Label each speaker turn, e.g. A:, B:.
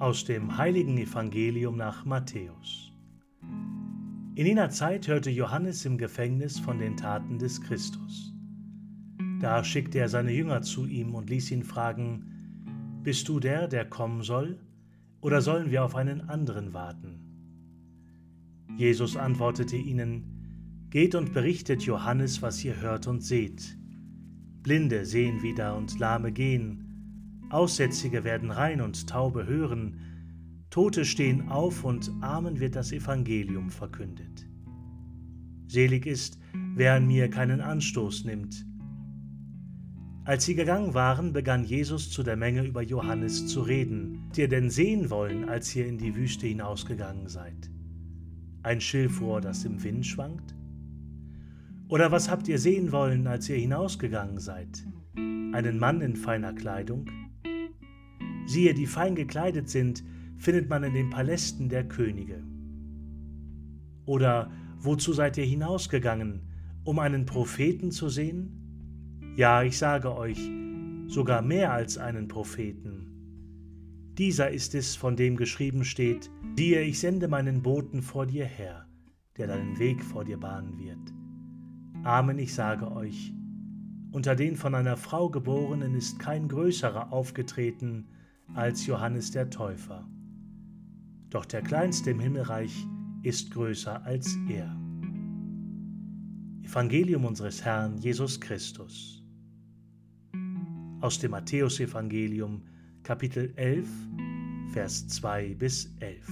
A: Aus dem heiligen Evangelium nach Matthäus. In jener Zeit hörte Johannes im Gefängnis von den Taten des Christus. Da schickte er seine Jünger zu ihm und ließ ihn fragen, Bist du der, der kommen soll, oder sollen wir auf einen anderen warten? Jesus antwortete ihnen, Geht und berichtet Johannes, was ihr hört und seht. Blinde sehen wieder und Lahme gehen, Aussätzige werden rein und Taube hören, Tote stehen auf und Armen wird das Evangelium verkündet. Selig ist, wer an mir keinen Anstoß nimmt. Als sie gegangen waren, begann Jesus zu der Menge über Johannes zu reden, die ihr denn sehen wollen, als ihr in die Wüste hinausgegangen seid. Ein Schilfrohr, das im Wind schwankt? Oder was habt ihr sehen wollen, als ihr hinausgegangen seid? Einen Mann in feiner Kleidung? Siehe, die fein gekleidet sind, findet man in den Palästen der Könige. Oder wozu seid ihr hinausgegangen, um einen Propheten zu sehen? Ja, ich sage euch, sogar mehr als einen Propheten. Dieser ist es, von dem geschrieben steht, siehe, ich sende meinen Boten vor dir her, der deinen Weg vor dir bahnen wird. Amen, ich sage euch, unter den von einer Frau geborenen ist kein größerer aufgetreten als Johannes der Täufer. Doch der Kleinste im Himmelreich ist größer als er. Evangelium unseres Herrn Jesus Christus. Aus dem Matthäusevangelium Kapitel 11, Vers 2 bis 11.